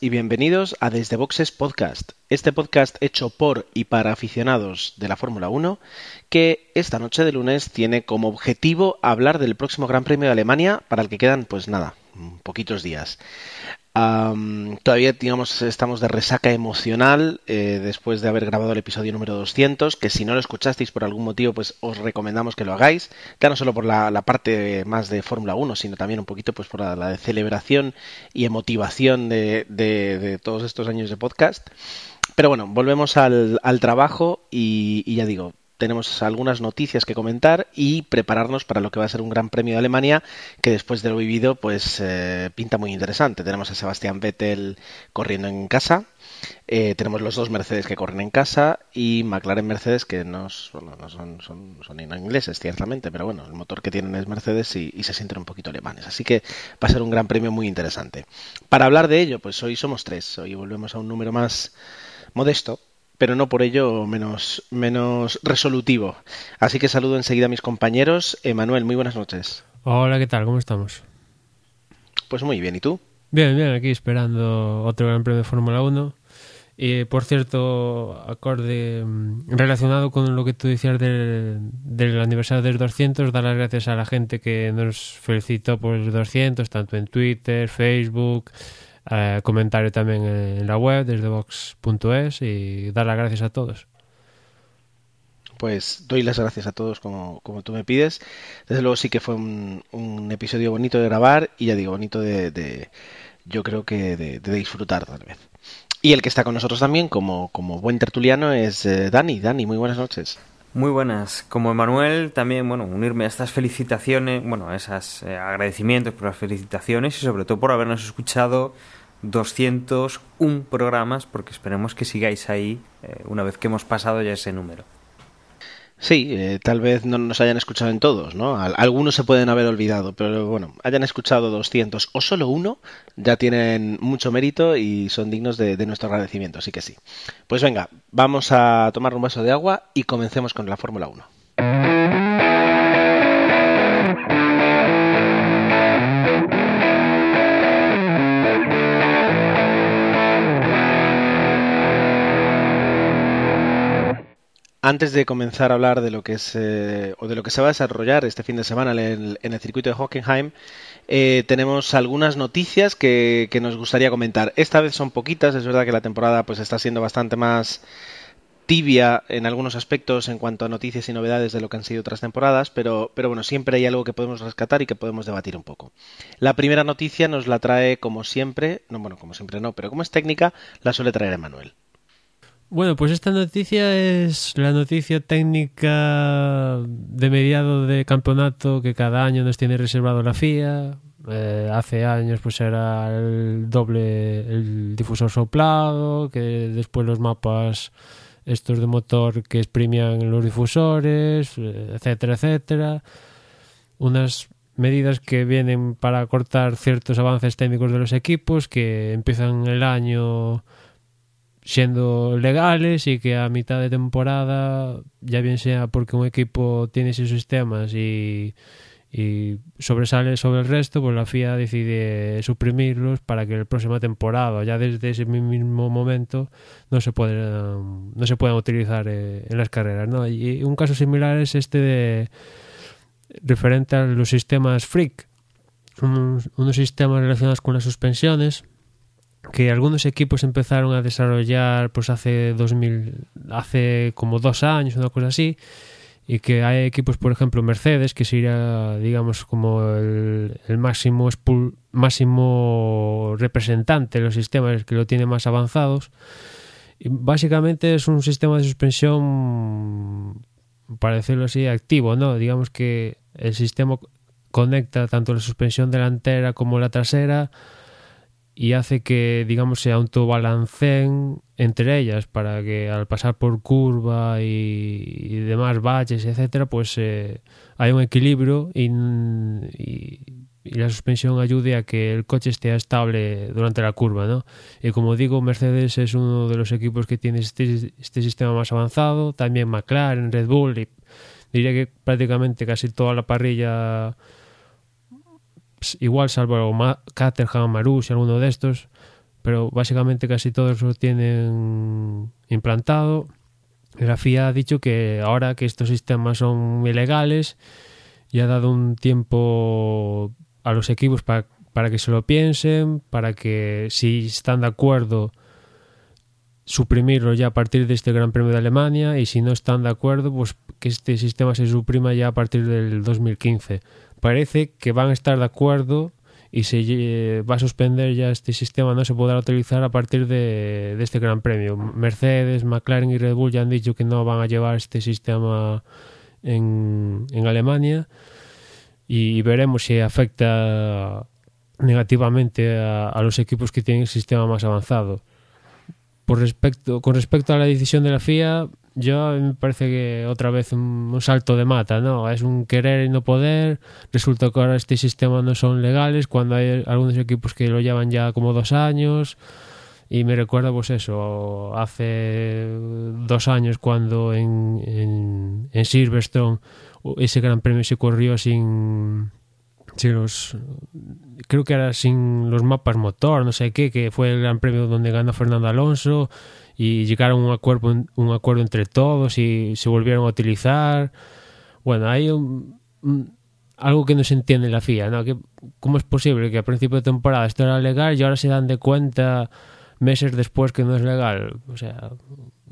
y bienvenidos a Desde Boxes Podcast, este podcast hecho por y para aficionados de la Fórmula 1 que esta noche de lunes tiene como objetivo hablar del próximo Gran Premio de Alemania para el que quedan pues nada, poquitos días todavía, digamos, estamos de resaca emocional eh, después de haber grabado el episodio número 200, que si no lo escuchasteis por algún motivo, pues os recomendamos que lo hagáis, ya no solo por la, parte más de Fórmula 1, sino también un poquito pues por la, de celebración y emotivación de, todos estos años de podcast. Pero bueno, volvemos al, trabajo y ya digo, tenemos algunas noticias que comentar y prepararnos para lo que va a ser un Gran Premio de Alemania que después de lo vivido pues eh, pinta muy interesante. Tenemos a Sebastián Vettel corriendo en casa, eh, tenemos los dos Mercedes que corren en casa y McLaren Mercedes que no, son, son, ingleses ciertamente, pero bueno, el motor que tienen es Mercedes y, y se sienten un poquito alemanes. Así que va a ser un Gran Premio muy interesante. Para hablar de ello, pues hoy somos tres, hoy volvemos a un número más modesto pero no por ello menos, menos resolutivo. Así que saludo enseguida a mis compañeros. Emanuel, muy buenas noches. Hola, ¿qué tal? ¿Cómo estamos? Pues muy bien, ¿y tú? Bien, bien, aquí esperando otro Gran Premio de Fórmula 1. Y por cierto, acorde mm, relacionado con lo que tú decías del, del aniversario del 200, dar las gracias a la gente que nos felicitó por el 200, tanto en Twitter, Facebook, eh, comentario también en la web desde vox.es y dar las gracias a todos. Pues doy las gracias a todos como, como tú me pides. Desde luego sí que fue un, episodio bonito de grabar y ya digo, bonito de, yo creo que de, disfrutar tal vez. Y el que está con nosotros también como, como buen tertuliano es eh, Dani. Dani, muy buenas noches. Muy buenas. Como Emanuel, también, bueno, unirme a estas felicitaciones, bueno, a esos eh, agradecimientos por las felicitaciones y sobre todo por habernos escuchado 201 programas, porque esperemos que sigáis ahí eh, una vez que hemos pasado ya ese número. Sí, eh, tal vez no nos hayan escuchado en todos, ¿no? Algunos se pueden haber olvidado, pero bueno, hayan escuchado 200 o solo uno, ya tienen mucho mérito y son dignos de, de nuestro agradecimiento, así que sí. Pues venga, vamos a tomar un vaso de agua y comencemos con la Fórmula 1. Antes de comenzar a hablar de lo que es eh, o de lo que se va a desarrollar este fin de semana en el, circuito de Hockenheim, eh, tenemos algunas noticias que, nos gustaría comentar. Esta vez son poquitas, es verdad que la temporada pues está siendo bastante más tibia en algunos aspectos en cuanto a noticias y novedades de lo que han sido otras temporadas, pero, pero bueno, siempre hay algo que podemos rescatar y que podemos debatir un poco. La primera noticia nos la trae como siempre, no bueno, como siempre no, pero como es técnica, la suele traer Emanuel. Bueno, pues esta noticia es la noticia técnica de mediado de campeonato que cada año nos tiene reservado la FIA. Eh, hace años pues era el doble, el difusor soplado, que después los mapas estos de motor que exprimían los difusores, eh, etcétera, etcétera. Unas medidas que vienen para cortar ciertos avances técnicos de los equipos que empiezan el año siendo legales y que a mitad de temporada, ya bien sea porque un equipo tiene sus sistemas y, sobresale sobre el resto, pues la FIA decide suprimirlos para que la próxima temporada, ya desde ese mismo momento, no se puedan, no se puedan utilizar eh, en las carreras. ¿no? Y un caso similar es este de referente a los sistemas freak, unos sistemas relacionados con las suspensiones que algunos equipos empezaron a desarrollar pues hace 2000 hace como dos años una cosa así y que hay equipos por ejemplo Mercedes que sería digamos como el, máximo máximo representante de los sistemas que lo tiene más avanzados. Y básicamente es un sistema de suspensión para decirlo así activo no digamos que el sistema conecta tanto la suspensión delantera como la trasera y hace que, digamos, se autobalanceen entre ellas para que al pasar por curva y, demás valles, etcétera, pues eh, hay un equilibrio y, la suspensión ayude a que el coche esté estable durante la curva, ¿no? Y como digo, Mercedes es uno de los equipos que tiene este, este sistema más avanzado, también McLaren, Red Bull diría que prácticamente casi toda la parrilla igual salvo Caterham, Marus y alguno de estos, pero básicamente casi todos lo tienen implantado. La FIA ha dicho que ahora que estos sistemas son ilegales y ha dado un tiempo a los equipos para, para que se lo piensen, para que si están de acuerdo suprimirlo ya a partir de este Gran Premio de Alemania y si no están de acuerdo, pues que este sistema se suprima ya a partir del 2015 parece que van a estar de acuerdo y se va a suspender ya este sistema, no se podrá utilizar a partir de, este Gran Premio. Mercedes, McLaren y Red Bull ya han dicho que no van a llevar este sistema en, en Alemania y veremos si afecta negativamente a, a, los equipos que tienen el sistema más avanzado. Por respecto, con respecto a la decisión de la FIA, yo me parece que otra vez un, salto de mata, ¿no? Es un querer y no poder. Resulta que ahora este sistema no son legales cuando hay algunos equipos que lo llevan ya como dos años. Y me recuerda, pues eso, hace dos años cuando en, en, en Silverstone ese gran premio se corrió sin, sin los creo que era sin los mapas motor, no sé qué, que fue el gran premio donde ganó Fernando Alonso y llegaron a un acuerdo, un acuerdo entre todos y se volvieron a utilizar. Bueno, hay un, algo que no se entiende en la FIA, ¿no? Que, ¿Cómo es posible que a principio de temporada esto era legal y ahora se dan de cuenta meses después que no es legal? O sea,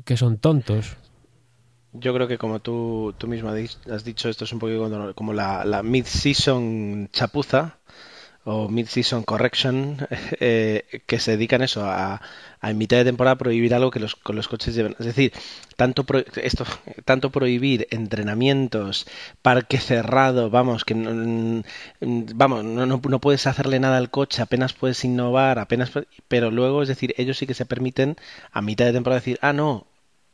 que son tontos. Yo creo que como tú, tú mismo has dicho, esto es un poco como la, la mid-season chapuza o mid-season correction eh, que se dedican eso a, a, en mitad de temporada prohibir algo que los, con los coches lleven. Es decir, tanto pro, esto, tanto prohibir entrenamientos, parque cerrado, vamos, que no, vamos, no, no, no, puedes hacerle nada al coche, apenas puedes innovar, apenas, pero luego, es decir, ellos sí que se permiten a mitad de temporada decir, ah, no,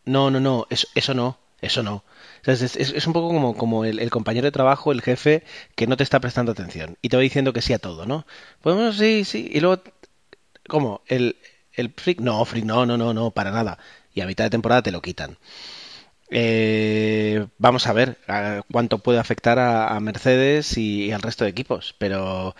no, no, no, eso, eso no, eso no. Es, un poco como, como el, compañero de trabajo, el jefe, que no te está prestando atención y te va diciendo que sí a todo, ¿no? Pues sí, sí. Y luego, ¿cómo? El, el no, freak, no, no, no, no, para nada. Y a mitad de temporada te lo quitan. Eh, vamos a ver cuánto puede afectar a, Mercedes y, al resto de equipos, pero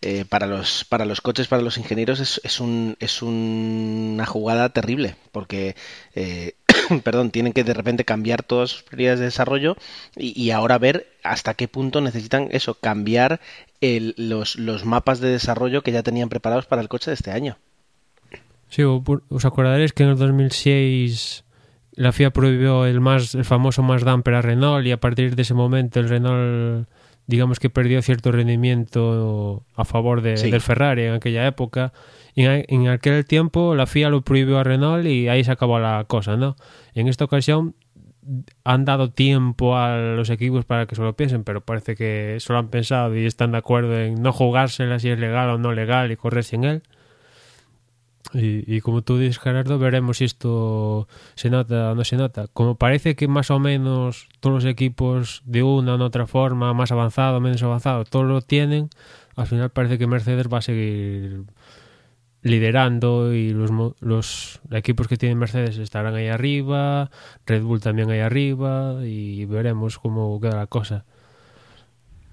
eh, para los para los coches, para los ingenieros es, es un es un, una jugada terrible porque eh, perdón, tienen que de repente cambiar todas sus prioridades de desarrollo y, y ahora ver hasta qué punto necesitan eso, cambiar el, los, los mapas de desarrollo que ya tenían preparados para el coche de este año. Sí, os acordaréis que en el 2006 la FIA prohibió el más el famoso más damper a Renault y a partir de ese momento el Renault digamos que perdió cierto rendimiento a favor de, sí. del Ferrari en aquella época en, en, aquel tiempo la FIA lo prohibió a Renault y ahí se acabó la cosa, ¿no? En esta ocasión han dado tiempo a los equipos para que se lo piensen, pero parece que solo han pensado y están de acuerdo en no jugársela si es legal o no legal y correr sin él. Y, y, como tú dices, Gerardo, veremos si esto se nota o no se nota. Como parece que más o menos todos los equipos de una u otra forma, más avanzado, menos avanzado, todos lo tienen, al final parece que Mercedes va a seguir liderando y los, los equipos que tienen Mercedes estarán ahí arriba, Red Bull también ahí arriba y veremos cómo queda la cosa.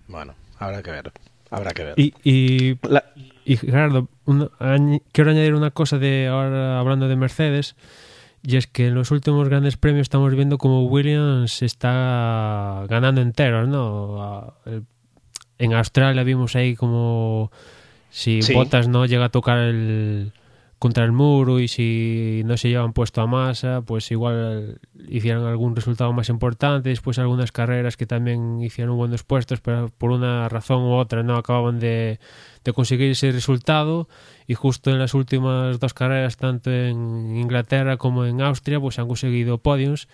Bueno, habrá que ver. Habrá que ver. Y, y, la... y Gerardo, una, añ quiero añadir una cosa de ahora hablando de Mercedes. Y es que en los últimos grandes premios estamos viendo como Williams está ganando enteros, ¿no? En Australia vimos ahí como si sí. Bottas no llega a tocar el contra el muro y si no se llevan puesto a masa, pues igual hicieran algún resultado más importante. Después algunas carreras que también hicieron buenos puestos, pero por una razón u otra no acababan de, de conseguir ese resultado. Y justo en las últimas dos carreras, tanto en Inglaterra como en Austria, pues han conseguido podiums.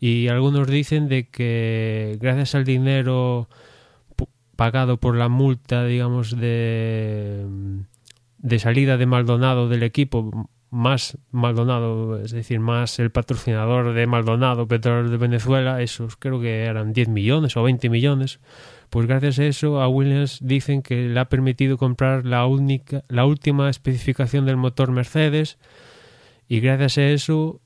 Y algunos dicen de que gracias al dinero pagado por la multa, digamos, de salida de Maldonado del equipo, más Maldonado, es decir, más el patrocinador de Maldonado, Petróleo de Venezuela, esos creo que eran 10 millones o 20 millones. Pues gracias a eso a Williams dicen que le ha permitido comprar la única la última especificación del motor Mercedes y gracias a eso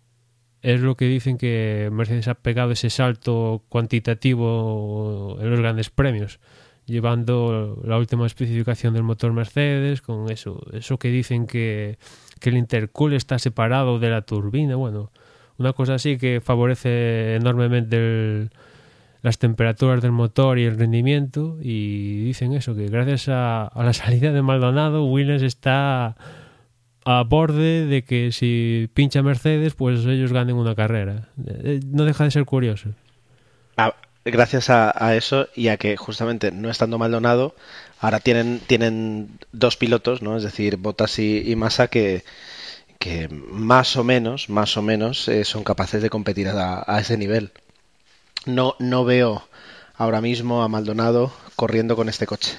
es lo que dicen que Mercedes ha pegado ese salto cuantitativo en los grandes premios llevando la última especificación del motor Mercedes, con eso, eso que dicen que, el intercool está separado de la turbina, bueno, una cosa así que favorece enormemente el, las temperaturas del motor y el rendimiento y dicen eso, que gracias a, la salida de Maldonado, Williams está a borde de que si pincha Mercedes, pues ellos ganen una carrera. Eh, No deja de ser curioso. Gracias a, eso y a que justamente no estando Maldonado, ahora tienen, tienen dos pilotos, ¿no? Es decir, Bottas y, y Massa que, que más o menos, más o menos, eh, son capaces de competir a, ese nivel. No, no veo ahora mismo a Maldonado corriendo con este coche.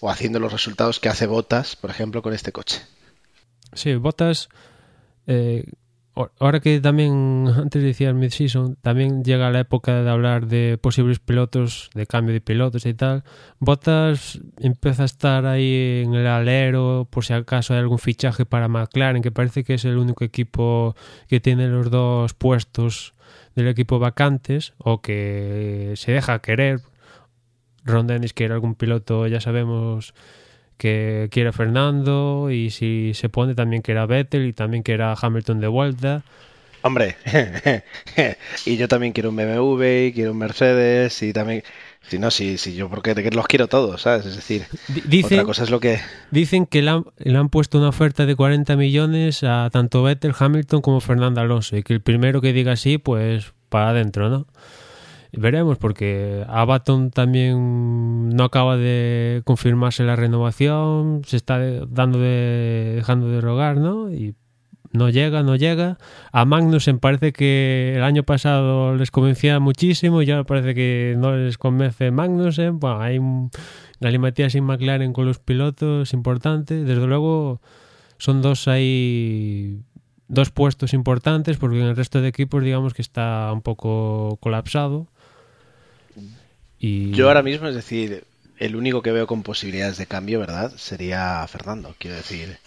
O haciendo los resultados que hace Bottas, por ejemplo, con este coche. Sí, Bottas, eh, ahora que también, antes decía mid-season, también llega la época de hablar de posibles pilotos, de cambio de pilotos y tal. Bottas empieza a estar ahí en el alero, por si acaso hay algún fichaje para McLaren, que parece que es el único equipo que tiene los dos puestos del equipo vacantes, o que se deja querer. Ron Dennis quiere algún piloto, ya sabemos que quiere a Fernando y si se pone también que era Vettel y también que era Hamilton de vuelta. Hombre, y yo también quiero un BMW, y quiero un Mercedes, y también... Si no, si, si yo porque los quiero todos, ¿sabes? Es decir, Di- Dicen, otra cosa es lo que... dicen que le han, le han puesto una oferta de 40 millones a tanto Vettel, Hamilton como Fernando Alonso y que el primero que diga sí, pues para adentro, ¿no? Veremos porque a Baton también no acaba de confirmarse la renovación, se está dando de, dejando de rogar, ¿no? Y no llega, no llega. A Magnussen parece que el año pasado les convencía muchísimo y ahora parece que no les convence Magnussen. Bueno, hay un galimatías sin McLaren con los pilotos importante. Desde luego son dos ahí dos puestos importantes porque en el resto de equipos digamos que está un poco colapsado. Yo ahora mismo, es decir, el único que veo con posibilidades de cambio, ¿verdad? Sería Fernando. Quiero decir,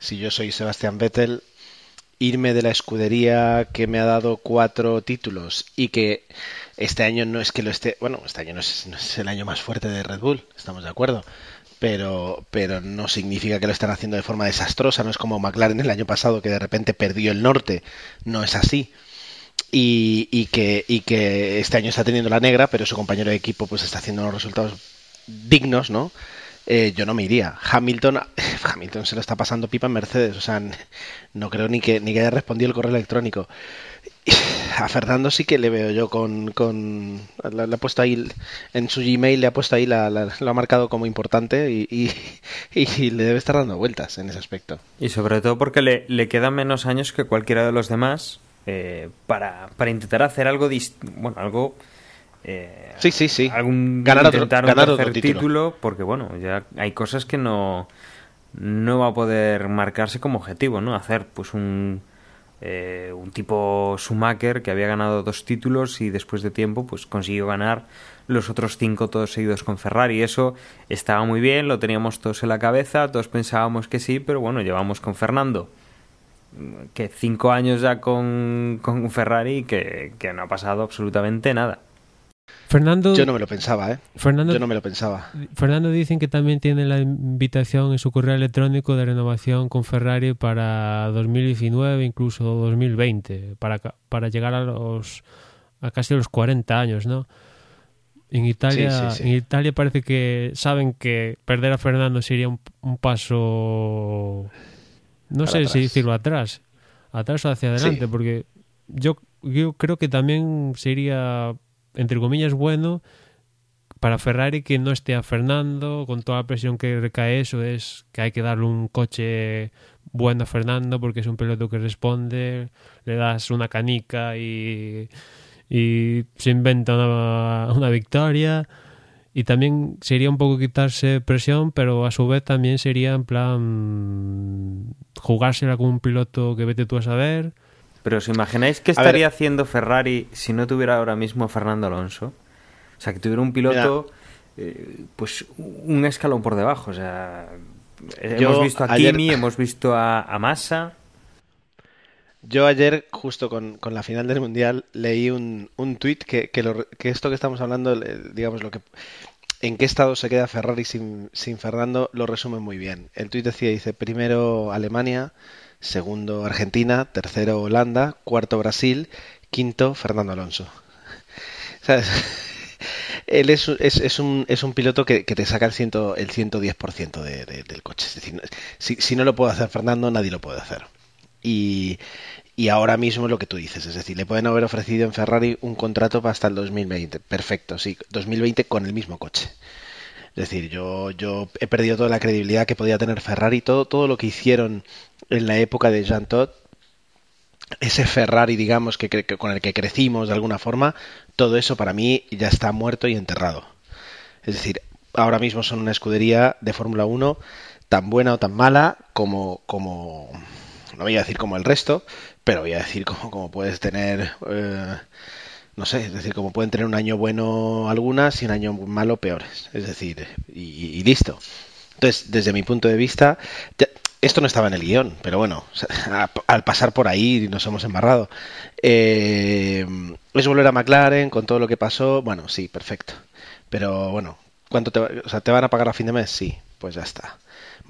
si yo soy Sebastián Vettel, irme de la escudería que me ha dado cuatro títulos y que este año no es que lo esté, bueno, este año no es, no es el año más fuerte de Red Bull, estamos de acuerdo, pero, pero no significa que lo estén haciendo de forma desastrosa, no es como McLaren el año pasado que de repente perdió el norte, no es así. Y, y que, y que este año está teniendo la negra, pero su compañero de equipo pues está haciendo unos resultados dignos, ¿no? Eh, yo no me iría. Hamilton, Hamilton se lo está pasando pipa en Mercedes, o sea, no creo ni que ni que haya respondido el correo electrónico. A Fernando sí que le veo yo con, con le, le ha puesto ahí en su Gmail le ha puesto ahí la, la- lo ha marcado como importante y, y, y le debe estar dando vueltas en ese aspecto. Y sobre todo porque le, le quedan menos años que cualquiera de los demás eh, para, para intentar hacer algo bueno, algo eh, Sí, sí, sí. algún Ganar otro- ganar otro título. porque bueno, ya hay cosas que no no va a poder marcarse como objetivo, ¿no? Hacer pues un eh, un tipo Schumacher que había ganado dos títulos y después de tiempo pues consiguió ganar los otros cinco todos seguidos con Ferrari. Eso estaba muy bien, lo teníamos todos en la cabeza, todos pensábamos que sí, pero bueno, llevamos con Fernando que cinco años ya con, con Ferrari que, que no ha pasado absolutamente nada. Fernando, Yo no me lo pensaba, ¿eh? Fernando, Yo no me lo pensaba. Fernando dicen que también tiene la invitación en su correo electrónico de renovación con Ferrari para 2019, incluso 2020, para, ca- para llegar a los a casi los 40 años, ¿no? En Italia, Sí, sí, sí. en Italia parece que saben que perder a Fernando sería un, un paso, no sé si decirlo atrás, atrás o hacia adelante, Sí. porque yo, yo creo que también sería, entre comillas, bueno para Ferrari que no esté a Fernando, con toda la presión que recae eso, es que hay que darle un coche bueno a Fernando porque es un piloto que responde, le das una canica y, y se inventa una, una victoria y también sería un poco quitarse presión, pero a su vez también sería en plan jugársela con un piloto que vete tú a saber. Pero os imagináis qué estaría haciendo Ferrari si no tuviera ahora mismo a Fernando Alonso? O sea, que tuviera un piloto eh, pues un escalón por debajo. O sea, hemos visto a Kimi, hemos visto a, a Massa. Yo ayer, justo con, la final del Mundial, leí un, un tuit que, que, esto que estamos hablando, digamos, lo que en qué estado se queda Ferrari sin, sin Fernando, lo resume muy bien. El tuit decía, dice, primero Alemania, segundo Argentina, tercero Holanda, cuarto Brasil, quinto Fernando Alonso. Él es, es, es, un, es un piloto que, que te saca el, ciento, el 110% de, del coche. Es decir, si, si no lo puede hacer Fernando, nadie lo puede hacer. Y, y ahora mismo lo que tú dices, es decir, le pueden haber ofrecido en Ferrari un contrato hasta el 2020. Perfecto, sí, 2020 con el mismo coche. Es decir, yo, yo he perdido toda la credibilidad que podía tener Ferrari, todo, todo lo que hicieron en la época de Jean Todt, ese Ferrari, digamos, que, con el que crecimos de alguna forma, todo eso para mí ya está muerto y enterrado. Es decir, ahora mismo son una escudería de Fórmula 1 tan buena o tan mala como, como, no voy a decir como el resto, pero voy a decir como, puedes tener, eh, no sé, es decir, como pueden tener un año bueno algunas y un año malo peores. Es decir, y, listo. Entonces, desde mi punto de vista, esto no estaba en el guion, pero bueno, al pasar por ahí nos hemos embarrado. Eh, es volver a McLaren con todo lo que pasó, bueno, sí, perfecto. Pero bueno, ¿cuánto te, o sea, te van a pagar a fin de mes? Sí, pues ya está.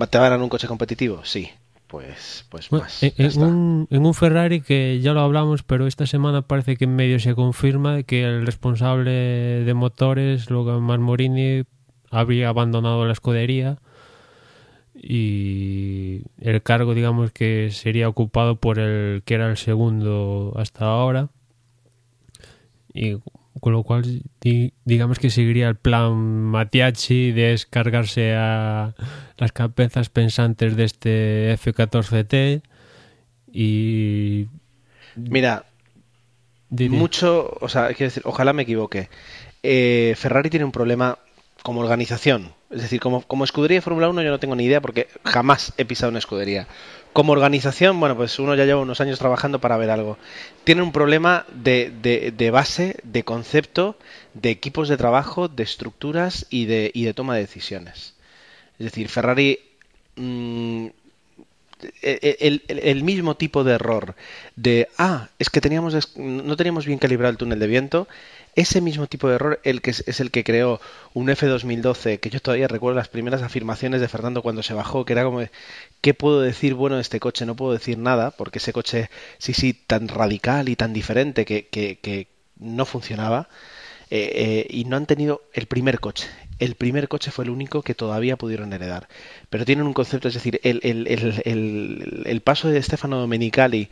¿Te van a dar un coche competitivo? Sí, pues, pues más. En, un, en, un, Ferrari que ya lo hablamos, pero esta semana parece que en medio se confirma que el responsable de motores, Logan Marmorini, habría abandonado la escudería y el cargo, digamos, que sería ocupado por el que era el segundo hasta ahora. Y con lo cual digamos que seguiría el plan Matiachi de descargarse a las cabezas pensantes de este F-14T y mira mucho o sea quiero decir ojalá me equivoque. Eh, Ferrari tiene un problema como organización. Es decir como, como escudería de Fórmula 1 yo no tengo ni idea porque jamás he pisado una escudería como organización, bueno, pues uno ya lleva unos años trabajando para ver algo. Tiene un problema de, de, base, de concepto, de equipos de trabajo, de estructuras y de, y de toma de decisiones. Es decir, Ferrari mm, e, e, el, mismo tipo de error de ah es que teníamos no teníamos bien calibrado el túnel de viento ese mismo tipo de error el que es, el que creó un F2012, que yo todavía recuerdo las primeras afirmaciones de Fernando cuando se bajó, que era como, ¿qué puedo decir bueno de este coche? No puedo decir nada, porque ese coche, sí, sí, tan radical y tan diferente que, que, no funcionaba. Eh, eh, y no han tenido el primer coche. El primer coche fue el único que todavía pudieron heredar. Pero tienen un concepto, es decir, el, el, el, el paso de Stefano Domenicali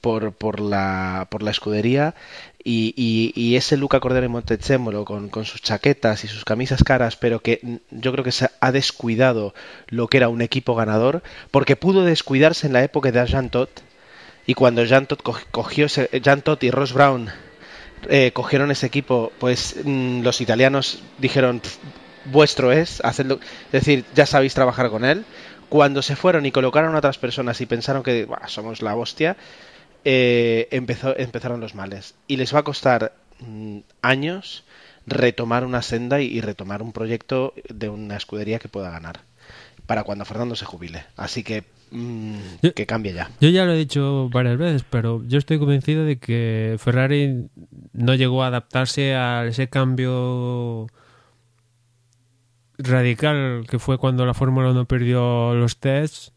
por, por, la, por la escudería y, y, ese Luca Cordero en Montezemolo con, con sus chaquetas y sus camisas caras, pero que yo creo que se ha descuidado lo que era un equipo ganador, porque pudo descuidarse en la época de Jean Todt y cuando Jean Todt cogió y Ross Brown eh, cogieron ese equipo, pues los italianos dijeron vuestro es, hacedlo, es decir, ya sabéis trabajar con él. Cuando se fueron y colocaron a otras personas y pensaron que somos la hostia, eh, empezó, empezaron los males. Y les va a costar mm, años retomar una senda y, retomar un proyecto de una escudería que pueda ganar para cuando Fernando se jubile. Así que mm, que cambie ya. Yo ya lo he dicho varias veces, pero yo estoy convencido de que Ferrari no llegó a adaptarse a ese cambio radical que fue cuando la Fórmula 1 perdió los tests,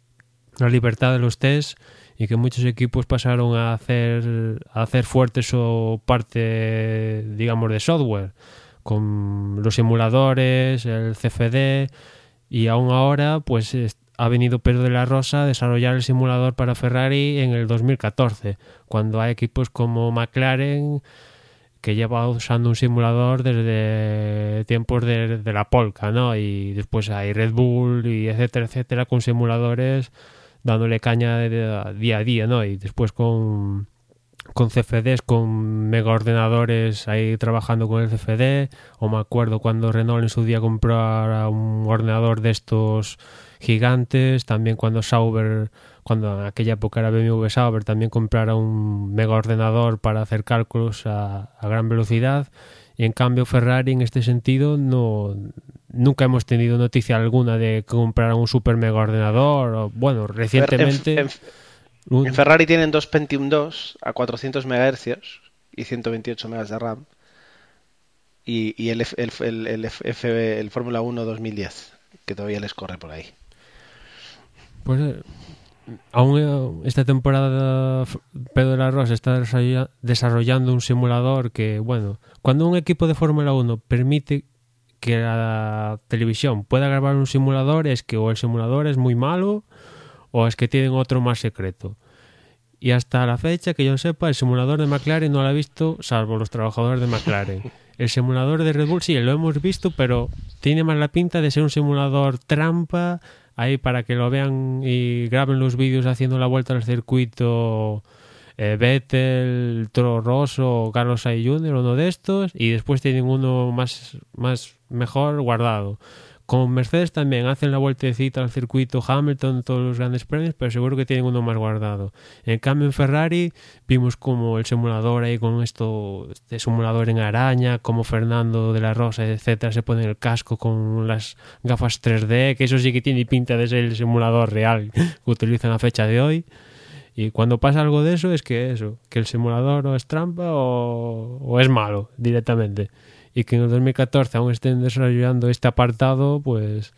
la libertad de los tests y que muchos equipos pasaron a hacer, a hacer fuerte su parte, digamos, de software, con los simuladores, el CFD, y aún ahora, pues ha venido Pedro de la Rosa a desarrollar el simulador para Ferrari en el 2014, cuando hay equipos como McLaren que lleva usando un simulador desde tiempos de, de la Polka, ¿no? Y después hay Red Bull y etcétera, etcétera, con simuladores dándole caña día a día, ¿no? Y después con, con CFDs, con mega ordenadores ahí trabajando con el CFD, o me acuerdo cuando Renault en su día compró un ordenador de estos gigantes, también cuando Sauber, cuando en aquella época era BMW Sauber, también comprara un mega ordenador para hacer cálculos a, gran velocidad, y en cambio Ferrari en este sentido no nunca hemos tenido noticia alguna de que compraran un super mega ordenador, o, bueno, recientemente... En Ferrari tienen dos Pentium 2 a 400 MHz y 128 MB de RAM. Y, el, el, el, el, el Fórmula 1 2010, que todavía les corre por ahí. Pues eh, aún eh, esta temporada Pedro de la Rosa está desarrollando un simulador que, bueno, cuando un equipo de Fórmula 1 permite que la televisión pueda grabar un simulador, es que o el simulador es muy malo o es que tienen otro más secreto. Y hasta la fecha, que yo sepa, el simulador de McLaren no lo ha visto, salvo los trabajadores de McLaren. El simulador de Red Bull sí, lo hemos visto, pero tiene más la pinta de ser un simulador trampa, ahí para que lo vean y graben los vídeos haciendo la vuelta al circuito eh, Vettel, Toro Rosso Carlos Sainz Jr., uno de estos, y después tienen uno más, más mejor guardado. Con Mercedes también hacen la vueltecita al circuito Hamilton, todos los grandes premios, pero seguro que tienen uno más guardado. En cambio, en Ferrari vimos como el simulador ahí con esto, este simulador en araña, como Fernando de la Rosa, etcétera, se pone el casco con las gafas 3D, que eso sí que tiene pinta de ser el simulador real que utilizan a fecha de hoy. Y cuando pasa algo de eso es que eso, que el simulador o es trampa o, o es malo directamente y que en el 2014 aún estén desarrollando este apartado, pues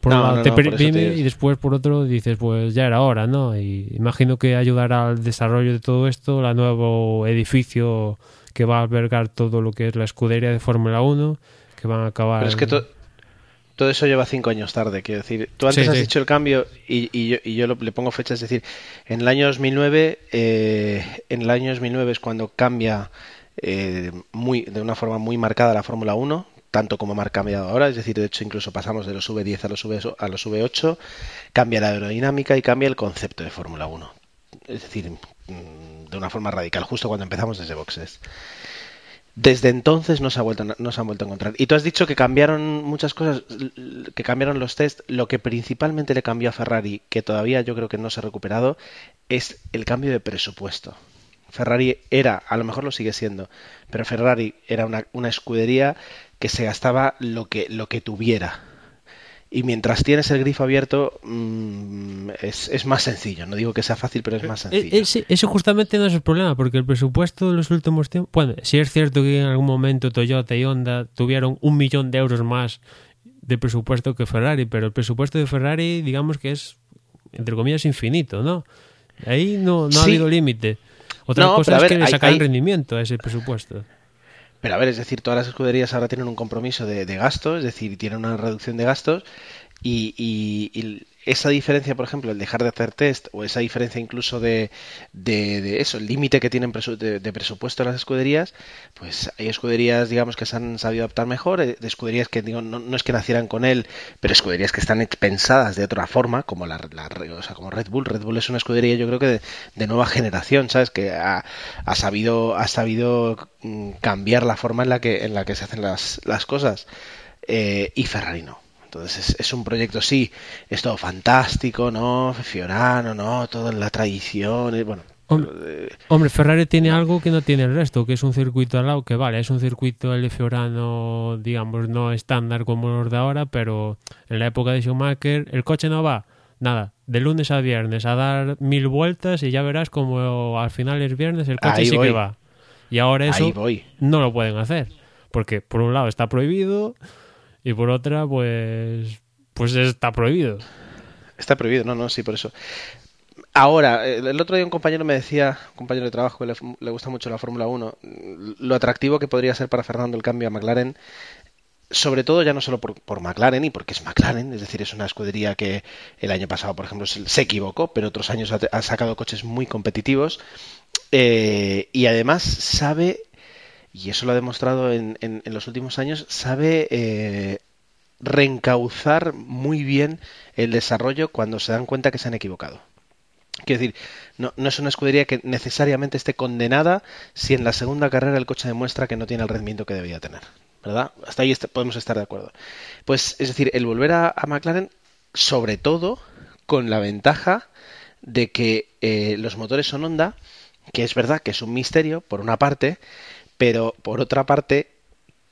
por un lado te y después por otro dices, pues ya era hora, ¿no? Y imagino que ayudará al desarrollo de todo esto, la nuevo edificio que va a albergar todo lo que es la escudería de Fórmula 1, que van a acabar... Pero es que todo eso lleva cinco años tarde, quiero decir. Tú antes has dicho el cambio y, yo, y yo le pongo fecha, es decir, en el año 2009, eh, en el año 2009 es cuando cambia eh, muy, de una forma muy marcada la Fórmula 1, tanto como ha cambiado ahora, es decir, de hecho incluso pasamos de los V10 a los, v, a los V8, cambia la aerodinámica y cambia el concepto de Fórmula 1. Es decir, mm, de una forma radical, justo cuando empezamos desde boxes. Desde entonces no se, ha vuelto, no se han vuelto a encontrar. Y tú has dicho que cambiaron muchas cosas, que cambiaron los test. Lo que principalmente le cambió a Ferrari, que todavía yo creo que no se ha recuperado, es el cambio de presupuesto. Ferrari era, a lo mejor lo sigue siendo, pero Ferrari era una, una escudería que se gastaba lo que, lo que tuviera. Y mientras tienes el grifo abierto, mmm, es, es, más sencillo. No digo que sea fácil, pero es más eh, sencillo. Eh, eso justamente no es el problema, porque el presupuesto de los últimos tiempos. Bueno, sí es cierto que en algún momento Toyota y Honda tuvieron un millón de euros más de presupuesto que Ferrari, pero el presupuesto de Ferrari, digamos que es, entre comillas, infinito, ¿no? Ahí no, no ha habido límite. Otra cosa es que le sacan rendimiento a ese presupuesto. Pero a ver, es decir, todas las escuderías ahora tienen un compromiso de, de gastos, es decir, tienen una reducción de gastos y, y, esa diferencia, por ejemplo, el dejar de hacer test o esa diferencia incluso de, de, eso, el límite que tienen de, presupuesto las escuderías, pues hay escuderías, digamos, que se han sabido adaptar mejor, eh, de escuderías que digo, no, es que nacieran con él, pero escuderías que están pensadas de otra forma, como la, o sea, como Red Bull. Red Bull es una escudería, yo creo que de, nueva generación, ¿sabes? Que ha, ha, sabido, ha sabido mm, cambiar la forma en la que, en la que se hacen las, las cosas. Eh, y Ferrari no. Entonces es, un proyecto, sí, es todo fantástico, ¿no? Fiorano, ¿no? Todo en la tradición, y, bueno. Hombre, Ferrari tiene algo que no tiene el resto, que es un circuito al lado, que vale, es un circuito el de Fiorano, digamos, no estándar como los de ahora, pero en la época de Schumacher el coche no va, nada, de lunes a viernes a dar mil vueltas y ya verás como al final es viernes el coche sí que va. Y ahora eso no lo pueden hacer, porque por un lado está prohibido, y por otra, pues, pues está prohibido. Está prohibido, no, no, sí, por eso. Ahora, el otro día un compañero me decía, un compañero de trabajo que le, gusta mucho la Fórmula 1, lo atractivo que podría ser para Fernando el cambio a McLaren, sobre todo ya no solo por, por, McLaren y porque es McLaren, es decir, es una escudería que el año pasado, por ejemplo, se, equivocó, pero otros años ha, sacado coches muy competitivos eh, y además sabe y eso lo ha demostrado en, en, los últimos años, sabe eh, reencauzar muy bien el desarrollo cuando se dan cuenta que se han equivocado. Quiero decir, no, es una escudería que necesariamente esté condenada si en la segunda carrera el coche demuestra que no tiene el rendimiento que debería tener. ¿Verdad? Hasta ahí podemos estar de acuerdo. Pues es decir, el volver a, McLaren, sobre todo con la ventaja de que eh, los motores son Honda, que es verdad que es un misterio, por una parte, pero por otra parte,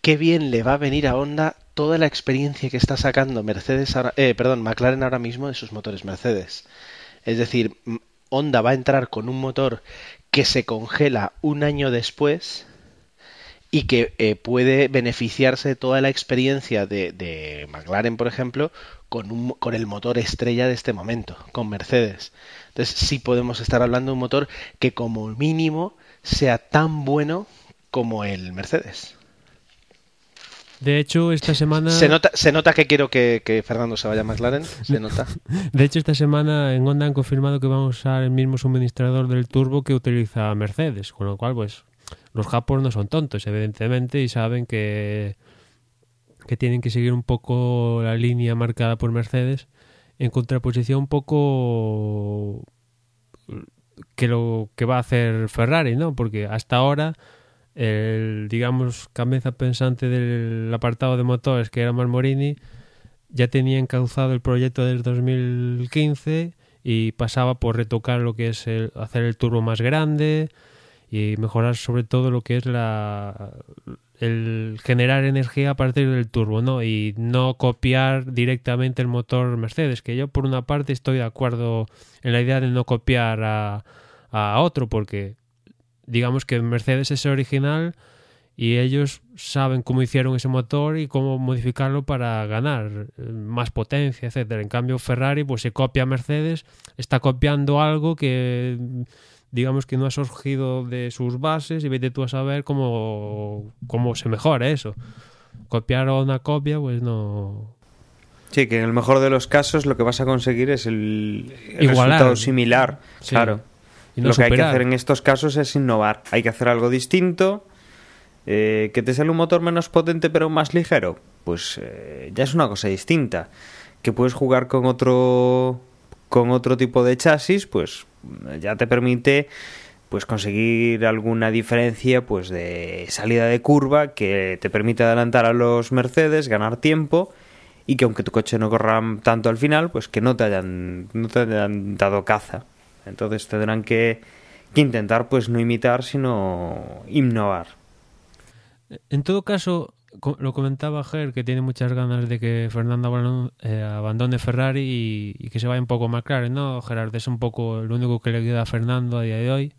qué bien le va a venir a Honda toda la experiencia que está sacando Mercedes eh, perdón, McLaren ahora mismo de sus motores Mercedes. Es decir, Honda va a entrar con un motor que se congela un año después y que eh, puede beneficiarse de toda la experiencia de, McLaren, por ejemplo, con, un, con el motor estrella de este momento, con Mercedes. Entonces sí podemos estar hablando de un motor que como mínimo sea tan bueno como el Mercedes. De hecho, esta semana... Se nota, se nota que quiero que, Fernando se vaya a McLaren, se nota. De hecho, esta semana en Honda han confirmado que vamos a usar el mismo suministrador del turbo que utiliza Mercedes, con lo cual, pues, los japos no son tontos, evidentemente, y saben que, que tienen que seguir un poco la línea marcada por Mercedes en contraposición un poco que lo que va a hacer Ferrari, ¿no? Porque hasta ahora el, digamos, cabeza pensante del apartado de motores, que era Marmorini, ya tenía encauzado el proyecto del 2015 y pasaba por retocar lo que es el, hacer el turbo más grande y mejorar sobre todo lo que es la el generar energía a partir del turbo, ¿no? Y no copiar directamente el motor Mercedes, que yo por una parte estoy de acuerdo en la idea de no copiar a, a otro, porque digamos que Mercedes es original y ellos saben cómo hicieron ese motor y cómo modificarlo para ganar eh, más potencia, etcétera. En cambio, Ferrari pues se copia a Mercedes, está copiando algo que digamos que no ha surgido de sus bases y vete tú a saber cómo, cómo se mejora eso. Copiar una copia, pues no. Sí, que en el mejor de los casos lo que vas a conseguir es el, resultado similar. Claro lo que hay que hacer en estos casos es innovar. Hay que hacer algo distinto. Eh, ¿Que te sale un motor menos potente pero más ligero? Pues eh, ya es una cosa distinta. Que puedes jugar con otro con otro tipo de chasis, pues ya te permite pues conseguir alguna diferencia pues de salida de curva que te permite adelantar a los Mercedes, ganar tiempo y que aunque tu coche no corra tanto al final, pues que no te hayan no te hayan dado caza. Entonces tendrán que, intentar pues no imitar, sino innovar. En todo caso, lo comentaba Ger, que tiene muchas ganas de que Fernando eh, abandone Ferrari y, que se vaya un poco McLaren, ¿no? Gerard es un poco lo único que le queda a Fernando a día de hoy.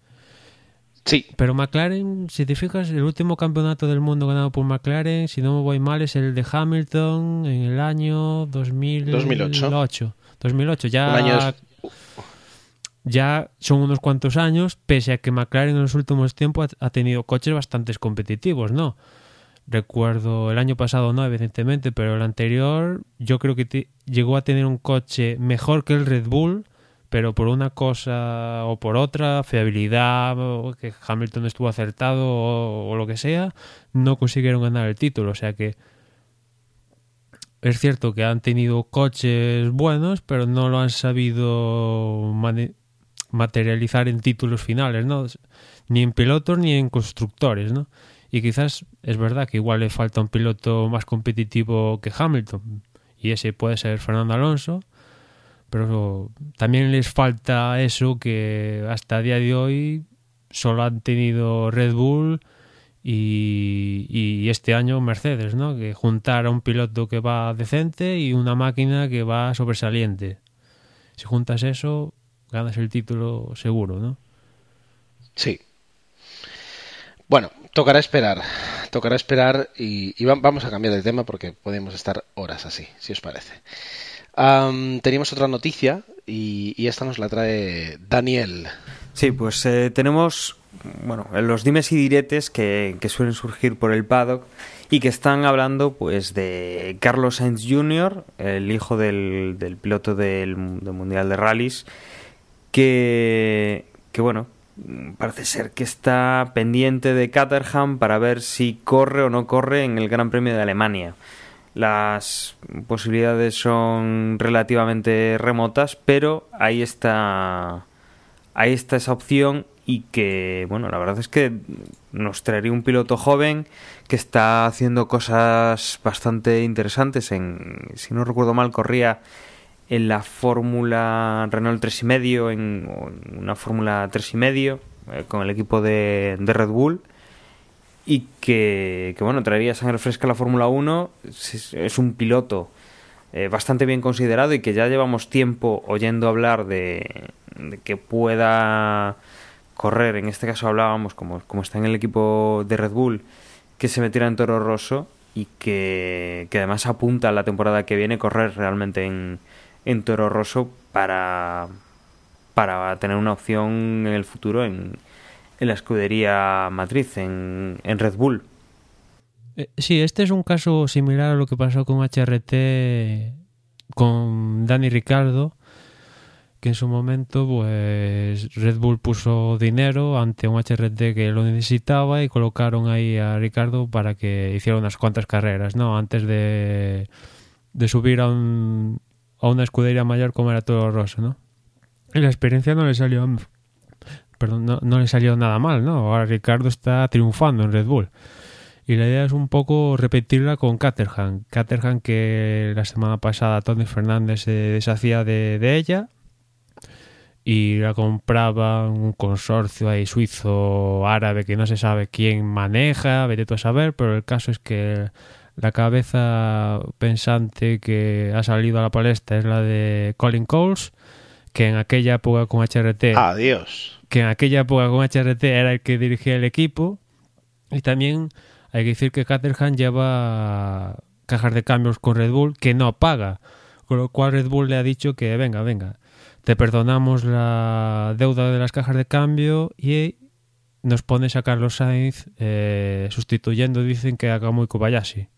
Sí. Pero McLaren, si te fijas, el último campeonato del mundo ganado por McLaren, si no me voy mal, es el de Hamilton en el año 2008. 2008. 2008. Ya ya son unos cuantos años, pese a que McLaren en los últimos tiempos ha tenido coches bastante competitivos, ¿no? Recuerdo el año pasado no, evidentemente, pero el anterior yo creo que llegó a tener un coche mejor que el Red Bull, pero por una cosa o por otra, fiabilidad, que Hamilton estuvo acertado o, o lo que sea, no consiguieron ganar el título. O sea que es cierto que han tenido coches buenos, pero no lo han sabido materializar en títulos finales, ¿no? Ni en pilotos ni en constructores, ¿no? Y quizás es verdad que igual le falta un piloto más competitivo que Hamilton, y ese puede ser Fernando Alonso, pero también les falta eso que hasta el día de hoy solo han tenido Red Bull y, y, este año Mercedes, ¿no? Que juntar a un piloto que va decente y una máquina que va sobresaliente. Si juntas eso, ganas el título seguro, ¿no? Sí. Bueno, tocará esperar. Tocará esperar y, vamos a cambiar de tema porque podemos estar horas así, si os parece. teníamos otra noticia y, esta nos la trae Daniel. Sí, pues eh, tenemos bueno, los dimes y diretes que, suelen surgir por el paddock y que están hablando pues de Carlos Sainz Jr., el hijo del, del piloto del, del Mundial de Rallys, que, que bueno, parece ser que está pendiente de Caterham para ver si corre o no corre en el Gran Premio de Alemania. Las posibilidades son relativamente remotas, pero ahí está ahí está esa opción y que, bueno, la verdad es que nos traería un piloto joven que está haciendo cosas bastante interesantes. En, si no recuerdo mal, corría en la Fórmula Renault 3,5, en, una Fórmula 3,5 eh, con el equipo de, de Red Bull y que, que, bueno, traería sangre fresca a la Fórmula 1. Es, un piloto eh, bastante bien considerado y que ya llevamos tiempo oyendo hablar de, de que pueda correr, en este caso hablábamos, como, como está en el equipo de Red Bull, que se metiera en Toro Rosso y que, que además apunta a la temporada que viene correr realmente en, en Toro Rosso para, para tener una opción en el futuro en, en la escudería matriz, en, en Red Bull. Eh, sí, este es un caso similar a lo que pasó con HRT con Dani Ricardo, que en su momento pues Red Bull puso dinero ante un HRT que lo necesitaba y colocaron ahí a Ricardo para que hiciera unas cuantas carreras, ¿no? Antes de, de subir a, un, a una escudería mayor como era Toro Rosso, ¿no? Y la experiencia no le salió perdón, no, no le salió nada mal, ¿no? Ahora Ricardo está triunfando en Red Bull. Y la idea es un poco repetirla con Caterham. Caterham que la semana pasada Tony Fernández se deshacía de, de ella y la compraba un consorcio ahí suizo árabe que no se sabe quién maneja, vete tú a saber, pero el caso es que la cabeza pensante que ha salido a la palestra es la de Colin Coles, que en aquella época con HRT... Adiós. Que en aquella época con HRT era el que dirigía el equipo. Y también hay que decir que Caterham lleva cajas de cambios con Red Bull que no paga. Con lo cual Red Bull le ha dicho que venga, venga, te perdonamos la deuda de las cajas de cambio y nos pones a Carlos Sainz eh, sustituyendo, dicen que a Kamui Kobayashi.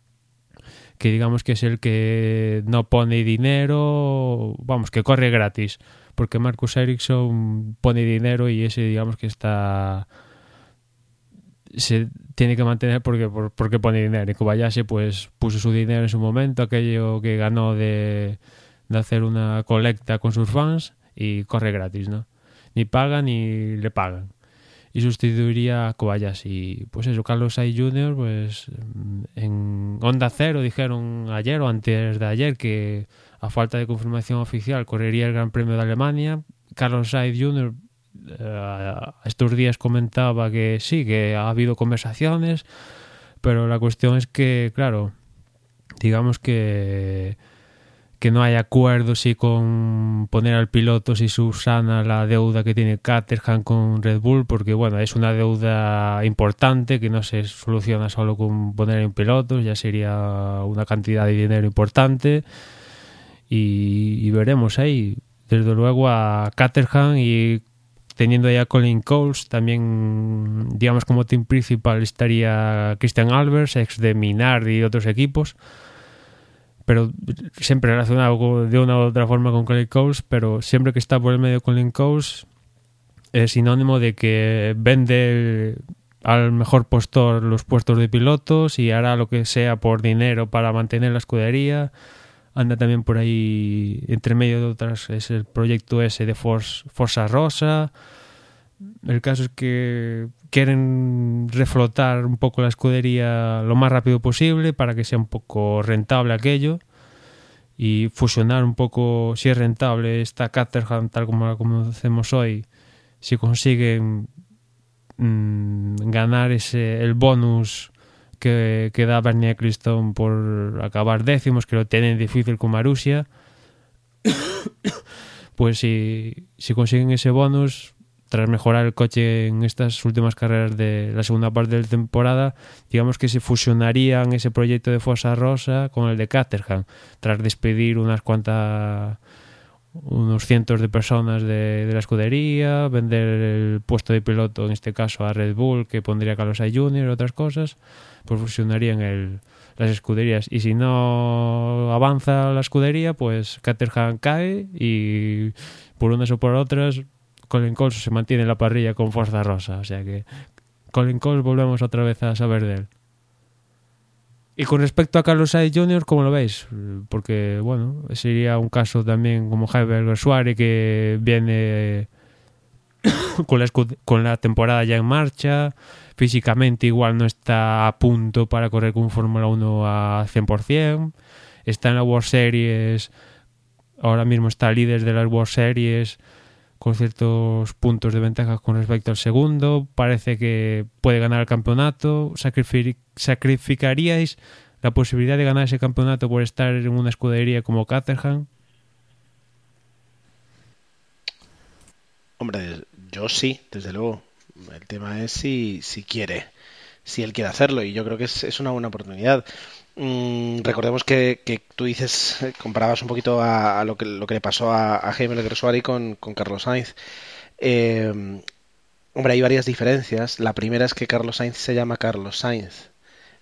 Que digamos que es el que no pone dinero, vamos, que corre gratis. Porque Marcus Ericsson pone dinero y ese digamos que está se tiene que mantener porque, por, porque pone dinero. Y Kobayashi pues puso su dinero en su momento, aquello que ganó de, de hacer una colecta con sus fans y corre gratis, ¿no? Ni paga ni le pagan. Y sustituiría a Kobayashi. Pues eso, Carlos Sainz Jr., pues en Onda Cero dijeron ayer o antes de ayer que a falta de confirmación oficial correría el Gran Premio de Alemania. Carlos Sainz Jr. Eh, estos días comentaba que sí, que ha habido conversaciones, pero la cuestión es que, claro, digamos que que no hay acuerdo si con poner al piloto si subsana la deuda que tiene Caterham con Red Bull, porque bueno, es una deuda importante que no se soluciona solo con poner en pilotos, ya sería una cantidad de dinero importante y, veremos ahí. Desde luego a Caterham y teniendo ya Colin Coles, también digamos como team principal estaría Christian Albers, ex de Minardi y otros equipos pero siempre relacionado de una u otra forma con Colin Coles, pero siempre que está por el medio Colin Coles es sinónimo de que vende al mejor postor los puestos de pilotos y hará lo que sea por dinero para mantener la escudería. Anda también por ahí, entre medio de otras, es el proyecto ese de Forza Rosa. El caso es que quieren reflotar un poco la escudería lo más rápido posible para que sea un poco rentable aquello y fusionar un poco si es rentable esta Caterham tal como la conocemos hoy si consiguen mmm, ganar ese el bonus que, da Bernie Eccleston por acabar décimos que lo tienen difícil con Marussia pues si, si consiguen ese bonus tras mejorar el coche en estas últimas carreras de la segunda parte de la temporada, digamos que se fusionarían ese proyecto de Fosa Rosa con el de Caterham, tras despedir unas cuantas unos cientos de personas de, de, la escudería, vender el puesto de piloto, en este caso a Red Bull, que pondría Carlos Sainz Jr. otras cosas, pues fusionarían el, las escuderías. Y si no avanza la escudería, pues Caterham cae y por unas o por otras Colin Coles se mantiene en la parrilla con Forza Rosa. O sea que Colin Coles volvemos otra vez a saber de él. Y con respecto a Carlos Sainz Jr., ¿cómo lo veis? Porque, bueno, sería un caso también como Javier Suárez que viene con, la, con la temporada ya en marcha, físicamente igual no está a punto para correr con Fórmula 1 a 100%, está en la World Series, ahora mismo está líder de las World Series con ciertos puntos de ventaja con respecto al segundo, parece que puede ganar el campeonato, ¿sacrificaríais la posibilidad de ganar ese campeonato por estar en una escudería como Caterham? Hombre, yo sí, desde luego. El tema es si, si quiere, si él quiere hacerlo y yo creo que es, es una buena oportunidad. Mm, recordemos que, tú dices, comparabas un poquito a, lo, que, lo que le pasó a, Jaime Legresuari con, con Carlos Sainz. Eh, hombre, hay varias diferencias. La primera es que Carlos Sainz se llama Carlos Sainz.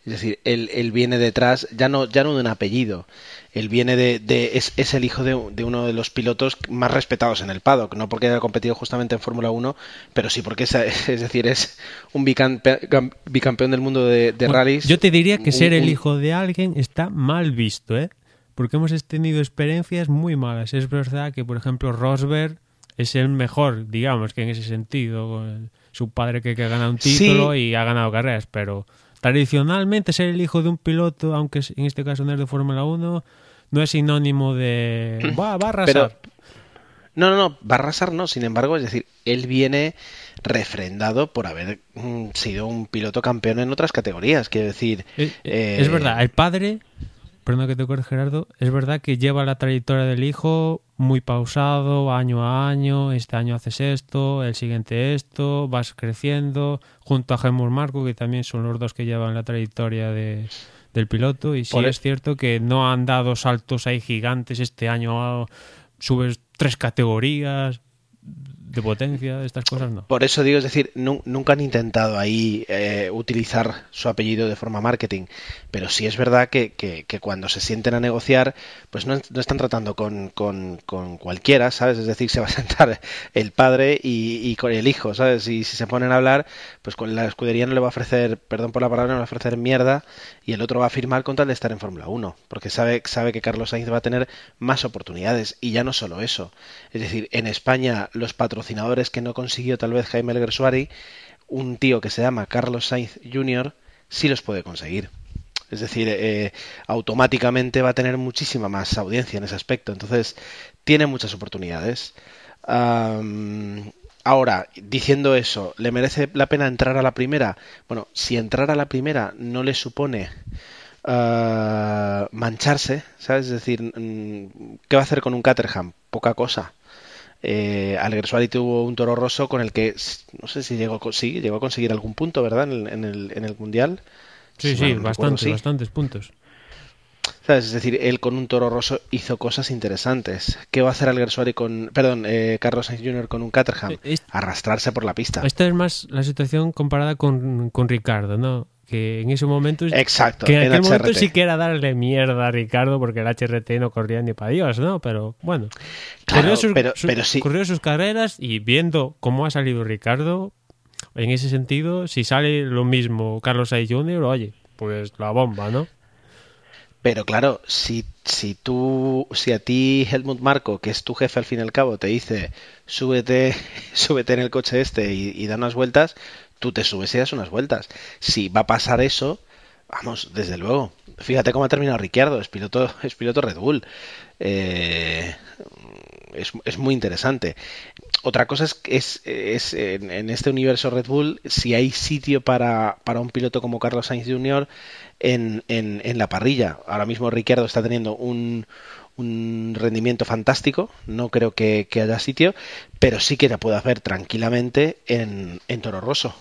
Es decir, él, él, viene detrás, ya no, ya no de un apellido, él viene de, de es, es, el hijo de, de, uno de los pilotos más respetados en el paddock, no porque haya competido justamente en Fórmula 1, pero sí porque es, es decir, es un bicampeón, bicampeón del mundo de, de bueno, rallies. Yo te diría que un, ser el hijo de alguien está mal visto, ¿eh? Porque hemos tenido experiencias muy malas. Es verdad que, por ejemplo, Rosberg es el mejor, digamos, que en ese sentido, su padre que, que ha ganado un título sí. y ha ganado carreras, pero tradicionalmente ser el hijo de un piloto, aunque en este caso no es de Fórmula 1, no es sinónimo de va, va a arrasar. Pero, no, no, no, va a arrasar no, sin embargo, es decir, él viene refrendado por haber mm, sido un piloto campeón en otras categorías, quiero decir... Es, eh, es verdad, el padre, perdón que te corte Gerardo, es verdad que lleva la trayectoria del hijo muy pausado, año a año, este año haces esto, el siguiente esto, vas creciendo, junto a Helmut Marco, que también son los dos que llevan la trayectoria de, del piloto, y sí Por es cierto que no han dado saltos ahí gigantes, este año subes tres categorías de potencia, estas cosas no. Por eso digo, es decir, nu nunca han intentado ahí eh, utilizar su apellido de forma marketing, pero sí es verdad que, que, que cuando se sienten a negociar, pues no, no están tratando con, con, con, cualquiera, ¿sabes? Es decir, se va a sentar el padre y, y, con el hijo, ¿sabes? Y si se ponen a hablar, pues con la escudería no le va a ofrecer, perdón por la palabra, no le va a ofrecer mierda y el otro va a firmar con tal de estar en Fórmula 1, porque sabe, sabe que Carlos Sainz va a tener más oportunidades y ya no solo eso. Es decir, en España los patrocinadores que no consiguió tal vez Jaime Alguersuari, un tío que se llama Carlos Sainz Jr. sí los puede conseguir. Es decir, eh, automáticamente va a tener muchísima más audiencia en ese aspecto. Entonces, tiene muchas oportunidades. Ahora, diciendo eso, ¿le merece la pena entrar a la primera? Bueno, si entrar a la primera no le supone uh, mancharse, ¿sabes? Es decir, ¿qué va a hacer con un Caterham? Poca cosa. Eh, tuvo un toro roso con el que no sé si llegó, sí, llegó a conseguir algún punto, ¿verdad? En el, en el, en el mundial. Sí, sí, bueno, bastantes, sí. bastantes puntos. ¿Sabes? Es decir, él con un toro roso hizo cosas interesantes. ¿Qué va a hacer Alguersuari con, perdón, eh, Carlos Sainz Jr. con un Caterham? Es, Arrastrarse por la pista. Esta es más la situación comparada con, con Ricardo, ¿no? Que en ese momento exacto que en aquel en momento sí que era darle mierda a Ricardo porque el HRT no corría ni para Dios no pero bueno claro, corrió, sus, pero, pero sí. corrió sus carreras y viendo cómo ha salido Ricardo en ese sentido si sale lo mismo Carlos Sainz Jr. oye pues la bomba no pero claro, si, si tú, si a ti Helmut Marco, que es tu jefe al fin y al cabo, te dice súbete, súbete en el coche este y, y da unas vueltas, tú te subes y das unas vueltas. Si va a pasar eso, vamos, desde luego. Fíjate cómo ha terminado Ricciardo, es piloto, es piloto Red Bull. Eh, es, es, muy interesante. Otra cosa es, es, es en, este universo Red Bull, si hay sitio para, para un piloto como Carlos Sainz Jr. En, en, en la parrilla. Ahora mismo Ricciardo está teniendo un, un rendimiento fantástico, no creo que, que, haya sitio, pero sí que la puede hacer tranquilamente en, en Toro Rosso.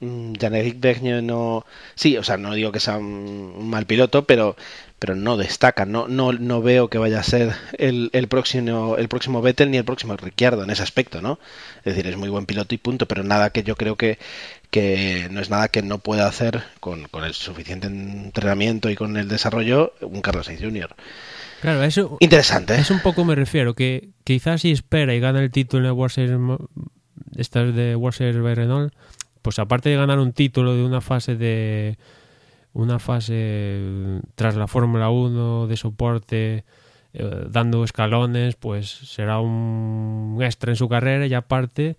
Jan-Eric Vergne no... Sí, o sea, no digo que sea un, mal piloto, pero, pero no destaca. No, no, no veo que vaya a ser el, el, próximo, el próximo Vettel ni el próximo Ricciardo en ese aspecto, ¿no? Es decir, es muy buen piloto y punto, pero nada que yo creo que, que no es nada que no pueda hacer con, con el suficiente entrenamiento y con el desarrollo un Carlos Sainz Jr. Claro, eso interesante. Es un poco me refiero que quizás si espera y gana el título World Series estas de by Renault, pues aparte de ganar un título de una fase de una fase tras la Fórmula 1 de soporte eh, dando escalones, pues será un extra en su carrera y aparte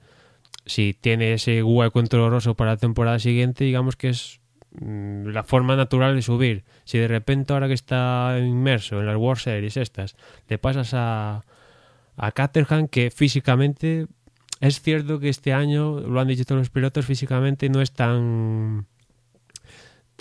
si tiene ese hueco entre para la temporada siguiente, digamos que es mm, la forma natural de subir. Si de repente ahora que está inmerso en las World Series estas, le pasas a, a Caterham que físicamente es cierto que este año, lo han dicho todos los pilotos, físicamente no es tan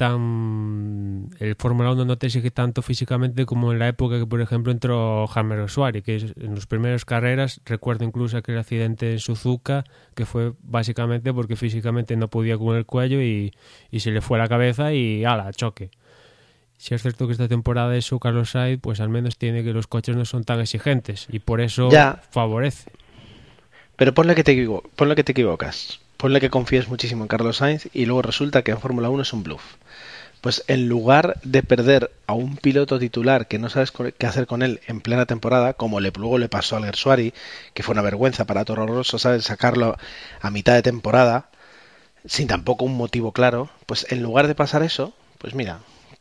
tan el Fórmula 1 no te exige tanto físicamente como en la época que por ejemplo entró Hammer Suárez que en las primeras carreras recuerdo incluso aquel accidente en Suzuka que fue básicamente porque físicamente no podía con el cuello y, y se le fue la cabeza y ala, choque si es cierto que esta temporada eso Carlos Sainz pues al menos tiene que los coches no son tan exigentes y por eso ya. favorece pero ponle que te, que te equivocas ponle que confíes muchísimo en Carlos Sainz y luego resulta que en Fórmula 1 es un bluff pues en lugar de perder a un piloto titular que no sabes qué hacer con él en plena temporada, como le, luego le pasó al Gersuari, que fue una vergüenza para Toro Rosso, ¿sabes? Sacarlo a mitad de temporada, sin tampoco un motivo claro, pues en lugar de pasar eso, pues mira,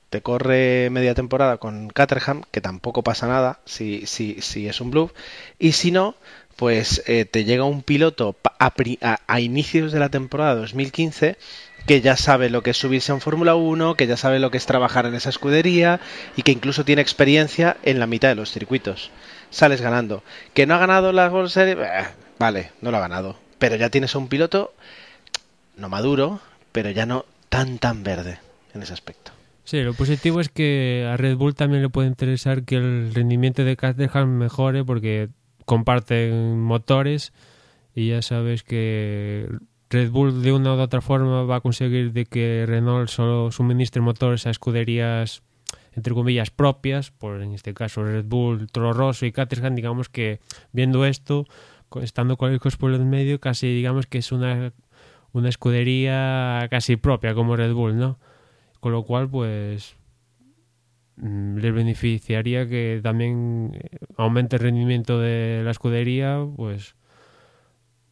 te corre media temporada con Caterham, que tampoco pasa nada si, si, si es un bluff, y si no, pues eh, te llega un piloto a, inicios de la temporada 2015 que ya sabe lo que es subirse a un Fórmula 1, que ya sabe lo que es trabajar en esa escudería y que incluso tiene experiencia en la mitad de los circuitos. Sales ganando. ¿Que no ha ganado la World? Eh, vale, no lo ha ganado. Pero ya tienes a un piloto no maduro, pero ya no tan tan verde en ese aspecto. Sí, lo positivo es que a Red Bull también le puede interesar que el rendimiento de Caterham mejore porque comparten motores y ya sabes que Red Bull de una u otra forma va a conseguir de que Renault solo suministre motores a escuderías entre comillas propias, por en este caso Red Bull, Toro Rosso y Caterham, digamos que viendo esto, estando con el por el medio, casi digamos que es una, una escudería casi propia como Red Bull, ¿no? Con lo cual, pues mm, les beneficiaría que también aumente el rendimiento de la escudería, pues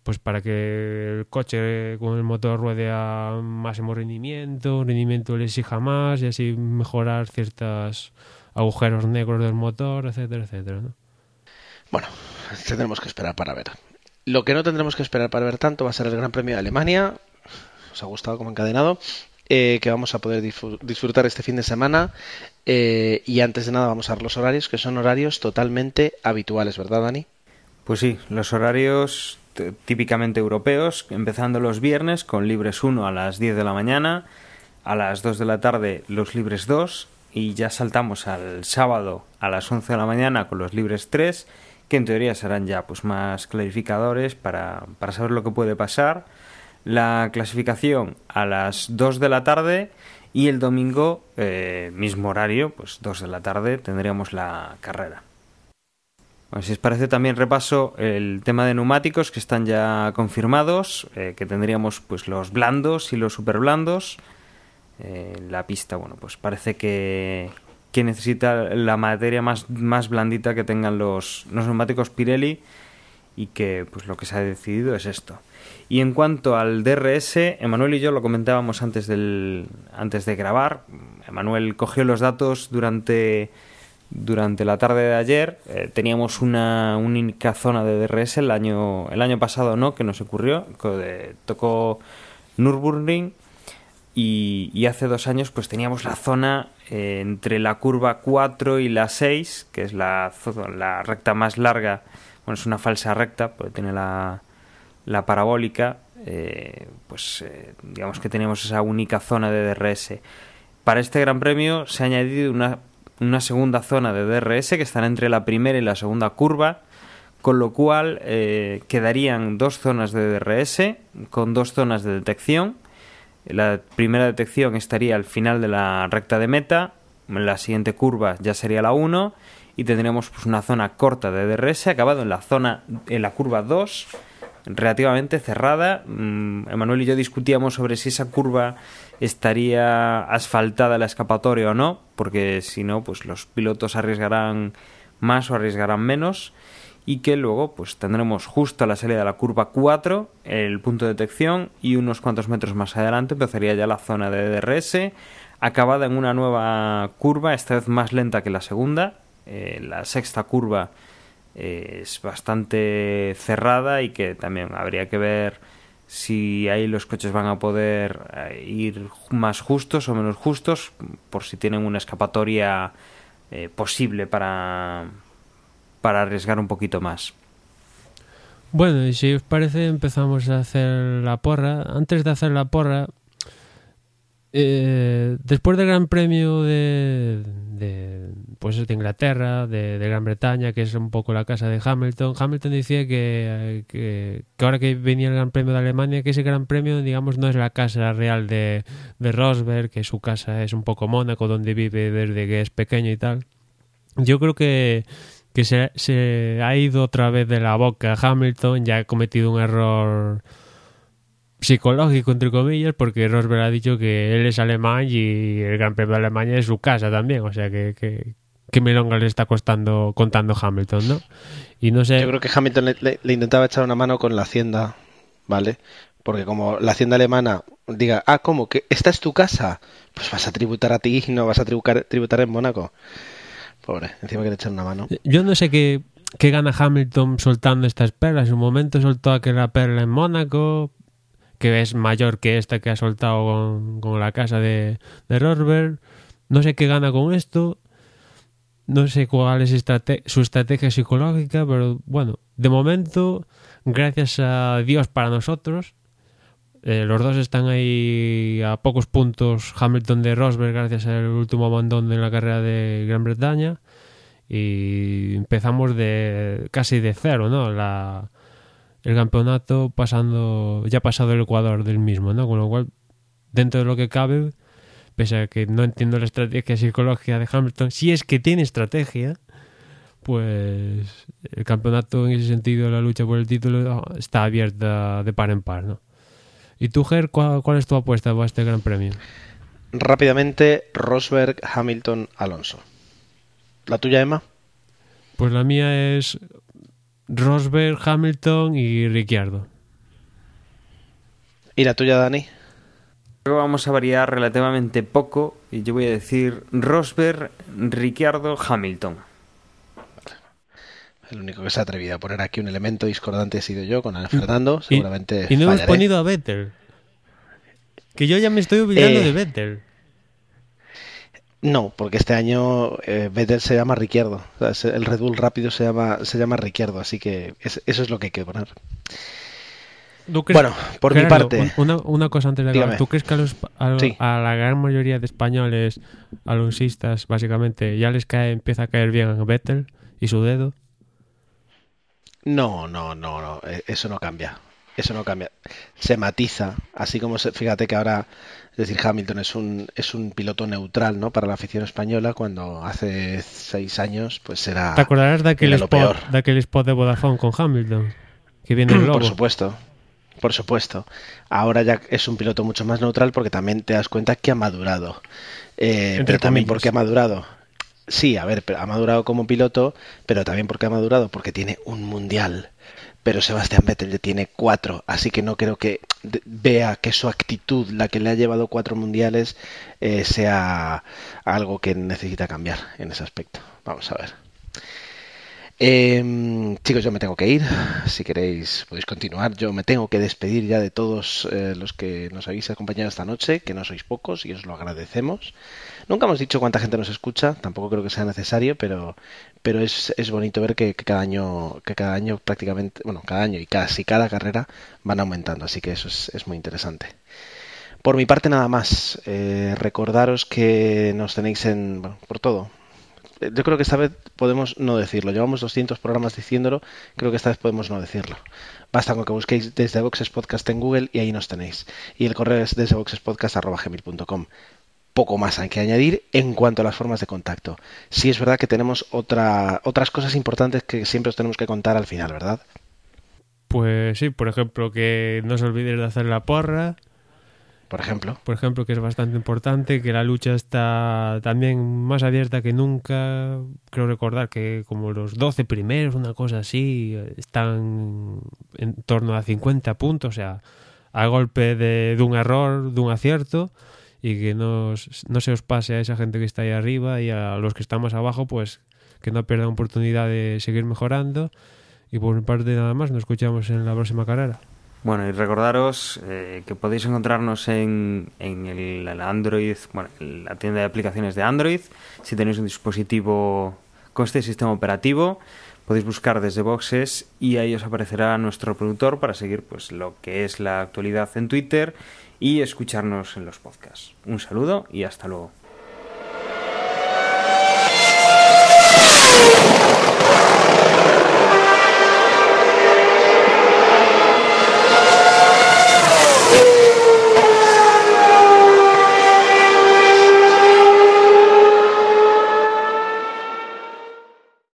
pues para que el coche con el motor ruede a máximo rendimiento, rendimiento le exija más y así mejorar ciertos agujeros negros del motor, etcétera, etcétera. ¿no? Bueno, tendremos que esperar para ver. Lo que no tendremos que esperar para ver tanto va a ser el Gran Premio de Alemania. Os ha gustado como encadenado. Eh, que vamos a poder disfrutar este fin de semana. Eh, y antes de nada vamos a ver los horarios, que son horarios totalmente habituales, ¿verdad, Dani? Pues sí, los horarios típicamente europeos, empezando los viernes con libres 1 a las 10 de la mañana, a las 2 de la tarde los libres 2 y ya saltamos al sábado a las 11 de la mañana con los libres 3, que en teoría serán ya pues más clarificadores para, para saber lo que puede pasar. La clasificación a las 2 de la tarde y el domingo, eh, mismo horario, pues 2 de la tarde, tendríamos la carrera. Bueno, si os parece también repaso el tema de neumáticos que están ya confirmados, eh, que tendríamos pues los blandos y los super blandos. Eh, la pista, bueno, pues parece que, que necesita la materia más, más blandita que tengan los, los neumáticos Pirelli y que pues lo que se ha decidido es esto. Y en cuanto al DRS, Emanuel y yo lo comentábamos antes, del, antes de grabar. Emanuel cogió los datos durante durante la tarde de ayer eh, teníamos una única zona de DRS el año el año pasado no que nos ocurrió tocó Nürburgring y, y, hace dos años pues teníamos la zona eh, entre la curva 4 y la 6 que es la, la recta más larga bueno es una falsa recta porque tiene la, la parabólica eh, pues digamos que teníamos esa única zona de DRS para este gran premio se ha añadido una una segunda zona de DRS que estará entre la primera y la segunda curva, con lo cual eh, quedarían dos zonas de DRS con dos zonas de detección. La primera detección estaría al final de la recta de meta, la siguiente curva ya sería la 1 y tendríamos pues, una zona corta de DRS acabado en la zona en la curva 2 relativamente cerrada. Mm, Emanuel y yo discutíamos sobre si esa curva estaría asfaltada la escapatoria o no, porque si no, pues los pilotos arriesgarán más o arriesgarán menos y que luego pues tendremos justo a la salida de la curva 4 el punto de detección y unos cuantos metros más adelante empezaría ya la zona de DRS acabada en una nueva curva esta vez más lenta que la segunda eh, la sexta curva es bastante cerrada y que también habría que ver si ahí los coches van a poder eh, ir más justos o menos justos, por si tienen una escapatoria eh, posible para, para arriesgar un poquito más. Bueno, y si os parece empezamos a hacer la porra. Antes de hacer la porra, eh, después del Gran Premio de, pues de Inglaterra, de, de, Gran Bretaña, que es un poco la casa de Hamilton, Hamilton decía que, que, que, ahora que venía el Gran Premio de Alemania, que ese Gran Premio, digamos, no es la casa real de, de Rosberg, que su casa es un poco Mónaco, donde vive desde que es pequeño y tal. Yo creo que que se, se, ha ido otra vez de la boca Hamilton, ya ha cometido un error psicológico, entre comillas, porque Rosberg ha dicho que él es alemán y el Gran Premio de Alemania es su casa también, o sea que, que, que Melonga le está costando, contando Hamilton, ¿no? Y no sé... Yo creo que Hamilton le, le, le intentaba echar una mano con la hacienda, ¿vale? Porque como la hacienda alemana diga, ah, ¿cómo? ¿Que esta es tu casa? Pues vas a tributar a ti y no vas a tributar, tributar en Mónaco. Pobre, encima que le echan una mano. Yo no sé qué, qué gana Hamilton soltando estas perlas. En un momento soltó aquella perla en Mónaco, que es mayor que esta que ha soltado con, con la casa de, de Rosberg. No sé qué gana con esto. No sé cuál es su estrategia psicológica, pero bueno, de momento, gracias a Dios para nosotros, eh, los dos están ahí a pocos puntos Hamilton de Rosberg gracias al último abandón en la carrera de Gran Bretaña y empezamos de casi de cero, ¿no? La, el campeonato pasando ya pasado el Ecuador del mismo, ¿no? Con lo cual dentro de lo que cabe, pese a que no entiendo la estrategia psicológica de Hamilton, si es que tiene estrategia, pues el campeonato en ese sentido, la lucha por el título está abierta de par en par, ¿no? ¿Y tú, Ger, cuál, cuál, es tu apuesta para este Gran Premio? Rápidamente, Rosberg, Hamilton, Alonso. ¿La tuya, Emma? Pues la mía es Rosberg, Hamilton y Ricciardo. ¿Y la tuya, Dani? Vamos a variar relativamente poco y yo voy a decir Rosberg, Ricciardo, Hamilton. El único que se ha atrevido a poner aquí un elemento discordante ha sido yo con el Fernando. Seguramente. Y, y no fallaré. hemos ponido a Vettel. Que yo ya me estoy olvidando Eh, de Vettel. No, porque este año eh, Vettel se llama Ricciardo. O sea, se- el Red Bull rápido se llama, se llama Ricciardo, así que es- eso es lo que hay que poner. ¿Tú crees- Bueno, por mi parte. Una, una cosa antes de acabar. ¿Tú crees que a, los, a, Sí. a la gran mayoría de españoles alonsistas, básicamente, ya les cae, empieza a caer bien Vettel y su dedo? No, no, no, no, eh, eso no cambia. Eso no cambia. Se matiza, así como se, fíjate que ahora, es decir, Hamilton es un, es un piloto neutral, ¿no? Para la afición española, cuando hace seis años, pues era. ¿Te acordarás de aquel, spot, peor. de aquel spot de Vodafone con Hamilton? Que viene el logo. Por supuesto, por supuesto. Ahora ya es un piloto mucho más neutral porque también te das cuenta que ha madurado. Eh, Entre pero también comillas. porque ha madurado. Sí, a ver, pero ha madurado como piloto, pero también porque ha madurado porque tiene un mundial. Pero Sebastián Vettel ya tiene cuatro, así que no creo que vea que su actitud, la que le ha llevado cuatro mundiales, eh, sea algo que necesita cambiar en ese aspecto. Vamos a ver. Eh, chicos, yo me tengo que ir. Si queréis, podéis continuar. Yo me tengo que despedir ya de todos eh, los que nos habéis acompañado esta noche, que no sois pocos y os lo agradecemos. Nunca hemos dicho cuánta gente nos escucha, tampoco creo que sea necesario, pero, pero es, es bonito ver que, cada año, que cada año prácticamente, bueno, cada año y casi cada carrera van aumentando, así que eso es, es muy interesante. Por mi parte nada más, eh, recordaros que nos tenéis en, bueno, por todo, yo creo que esta vez podemos no decirlo. Llevamos 200 programas diciéndolo, creo que esta vez podemos no decirlo. Basta con que busquéis desde Boxes Podcast en Google y ahí nos tenéis. Y el correo es desde boxespodcast.gmail.com. Poco más hay que añadir en cuanto a las formas de contacto. Sí es verdad que tenemos otra, otras cosas importantes que siempre os tenemos que contar al final, ¿verdad? Pues sí, por ejemplo, que no os olvidéis de hacer la porra. Por ejemplo. Por ejemplo, que es bastante importante, que la lucha está también más abierta que nunca. Creo recordar que como los 12 primeros, una cosa así, están en torno a 50 puntos, o sea, a golpe de, de un error, de un acierto, y que no, no se os pase a esa gente que está ahí arriba y a los que estamos abajo, pues que no pierdan oportunidad de seguir mejorando. Y por mi parte nada más, nos escuchamos en la próxima carrera. Bueno, y recordaros eh, que podéis encontrarnos en, en el, el Android, bueno, en la tienda de aplicaciones de Android, si tenéis un dispositivo con este sistema operativo podéis buscar desde boxes y ahí os aparecerá nuestro productor para seguir pues lo que es la actualidad en Twitter y escucharnos en los podcasts. Un saludo y hasta luego.